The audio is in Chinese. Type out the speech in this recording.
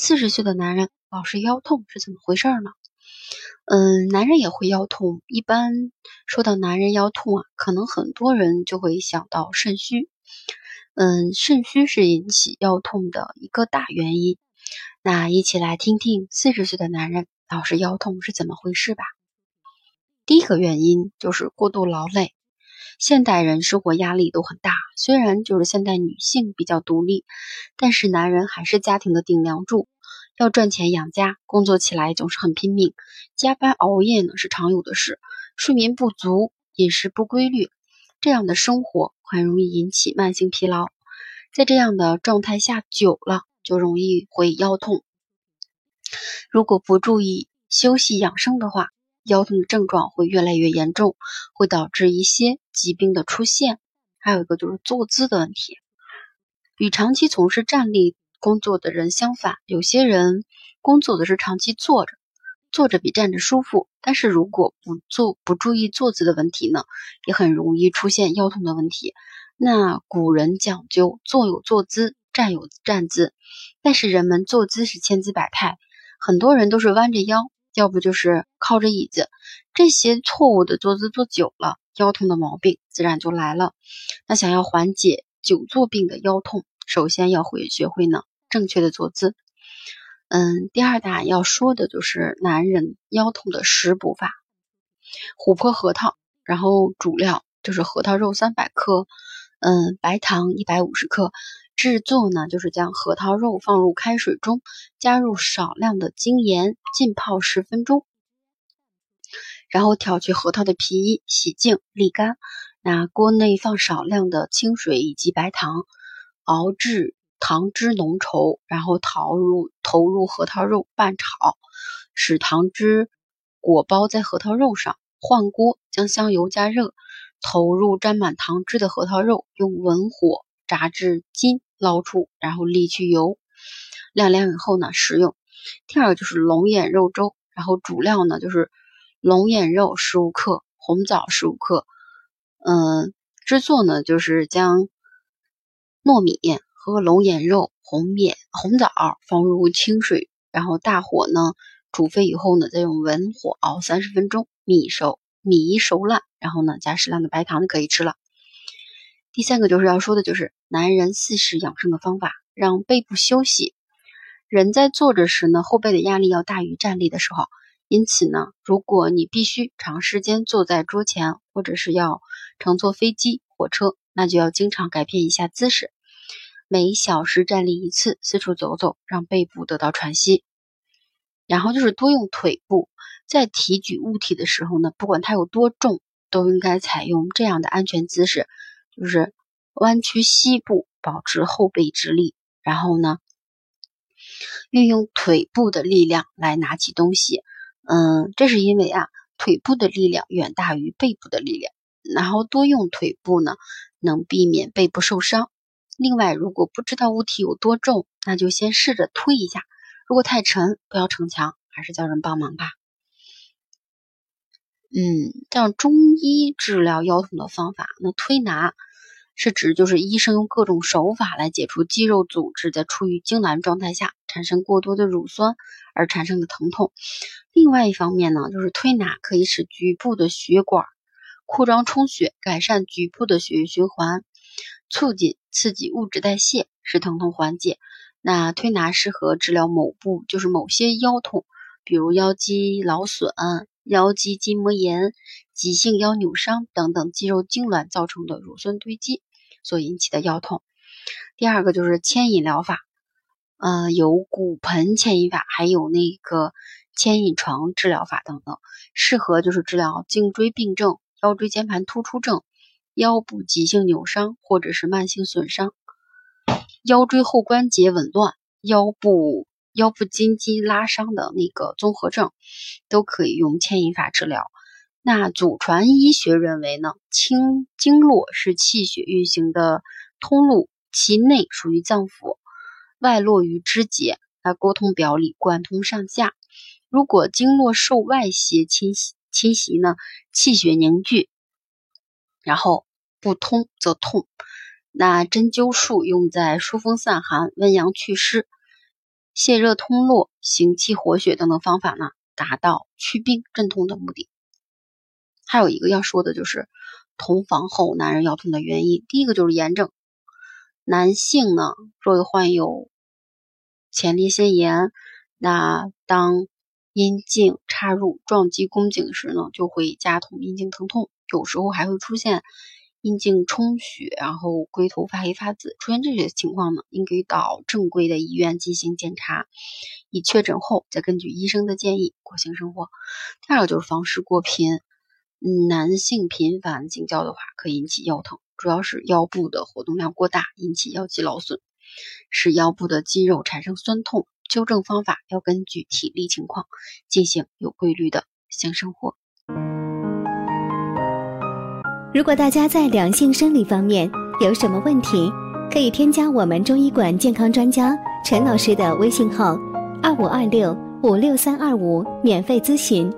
四十岁的男人老是腰痛是怎么回事呢？嗯，男人也会腰痛。一般说到男人腰痛啊，可能很多人就会想到肾虚。嗯，肾虚是引起腰痛的一个大原因。那一起来听听四十岁的男人老是腰痛是怎么回事吧。第一个原因就是过度劳累。现代人生活压力都很大，虽然就是现代女性比较独立，但是男人还是家庭的顶梁柱，要赚钱养家，工作起来总是很拼命，加班熬夜呢是常有的事，睡眠不足，饮食不规律，这样的生活很容易引起慢性疲劳，在这样的状态下久了，就容易会腰痛。如果不注意休息养生的话，腰痛的症状会越来越严重，会导致一些疾病的出现。还有一个就是坐姿的问题，与长期从事站立工作的人相反，有些人工作的是长期坐着，坐着比站着舒服。但是如果不坐不注意坐姿的问题呢，也很容易出现腰痛的问题。那古人讲究坐有坐姿，站有站姿，但是人们坐姿是千姿百态，很多人都是弯着腰。要不就是靠着椅子，这些错误的坐姿坐久了，腰痛的毛病自然就来了。那想要缓解久坐病的腰痛，首先要会学会呢正确的坐姿。嗯，第二大要说的就是男人腰痛的食补法：琥珀核桃，然后主料就是核桃肉三百克，嗯，白糖一百五十克。制作呢，就是将核桃肉放入开水中，加入少量的精盐，浸泡十分钟，然后挑去核桃的皮衣，洗净沥干。那锅内放少量的清水以及白糖，熬至糖汁浓稠，然后投入投入核桃肉拌炒，使糖汁裹包在核桃肉上。换锅将香油加热，投入沾满糖汁的核桃肉，用文火炸至金。捞出，然后沥去油，晾凉以后呢，食用。第二个就是龙眼肉粥，然后主料呢就是龙眼肉十五克，红枣十五克。嗯，制作呢就是将糯米和龙眼肉、红面、红枣放入清水，然后大火呢煮沸以后呢，再用文火熬三十分钟，米熟，米一熟烂，然后呢加适量的白糖就可以吃了。第三个就是要说的，就是男人四时养生的方法，让背部休息。人在坐着时呢，后背的压力要大于站立的时候，因此呢，如果你必须长时间坐在桌前，或者是要乘坐飞机、火车，那就要经常改变一下姿势，每小时站立一次，四处走走，让背部得到喘息。然后就是多用腿部，在提举物体的时候呢，不管它有多重，都应该采用这样的安全姿势。就是弯曲膝部，保持后背直立，然后呢，运用腿部的力量来拿起东西。嗯，这是因为啊，腿部的力量远大于背部的力量。然后多用腿部呢，能避免背部受伤。另外，如果不知道物体有多重，那就先试着推一下。如果太沉，不要逞强，还是叫人帮忙吧。嗯，像中医治疗腰痛的方法，那推拿。是指就是医生用各种手法来解除肌肉组织在处于痉挛状态下产生过多的乳酸而产生的疼痛。另外一方面呢，就是推拿可以使局部的血管扩张充血，改善局部的血液循环，促进刺激物质代谢，使疼痛缓解。那推拿适合治疗某部就是某些腰痛，比如腰肌劳损、腰肌筋膜炎、急性腰扭伤等等肌肉痉挛造成的乳酸堆积。所引起的腰痛，第二个就是牵引疗法，呃，有骨盆牵引法，还有那个牵引床治疗法等等，适合就是治疗颈椎病症、腰椎间盘突出症、腰部急性扭伤或者是慢性损伤、腰椎后关节紊乱、腰部腰部筋肌拉伤的那个综合症，都可以用牵引法治疗。那祖传医学认为呢，经经络是气血运行的通路，其内属于脏腑，外络于肢节，那沟通表里，贯通上下。如果经络受外邪侵袭侵袭呢，气血凝聚，然后不通则痛。那针灸术用在疏风散寒、温阳祛湿、泻热通络、行气活血等等方法呢，达到祛病镇痛的目的。还有一个要说的就是同房后男人腰痛的原因。第一个就是炎症，男性呢若患有前列腺炎，那当阴茎插入撞击宫颈时呢，就会加痛阴茎疼痛，有时候还会出现阴茎充血，然后龟头发黑发紫。出现这些情况呢，应该到正规的医院进行检查，以确诊后再根据医生的建议过性生活。第二个就是房事过频。男性频繁性交的话，可引起腰疼，主要是腰部的活动量过大，引起腰肌劳损，使腰部的肌肉产生酸痛。纠正方法要根据体力情况进行有规律的性生活。如果大家在两性生理方面有什么问题，可以添加我们中医馆健康专家陈老师的微信号：二五二六五六三二五，免费咨询。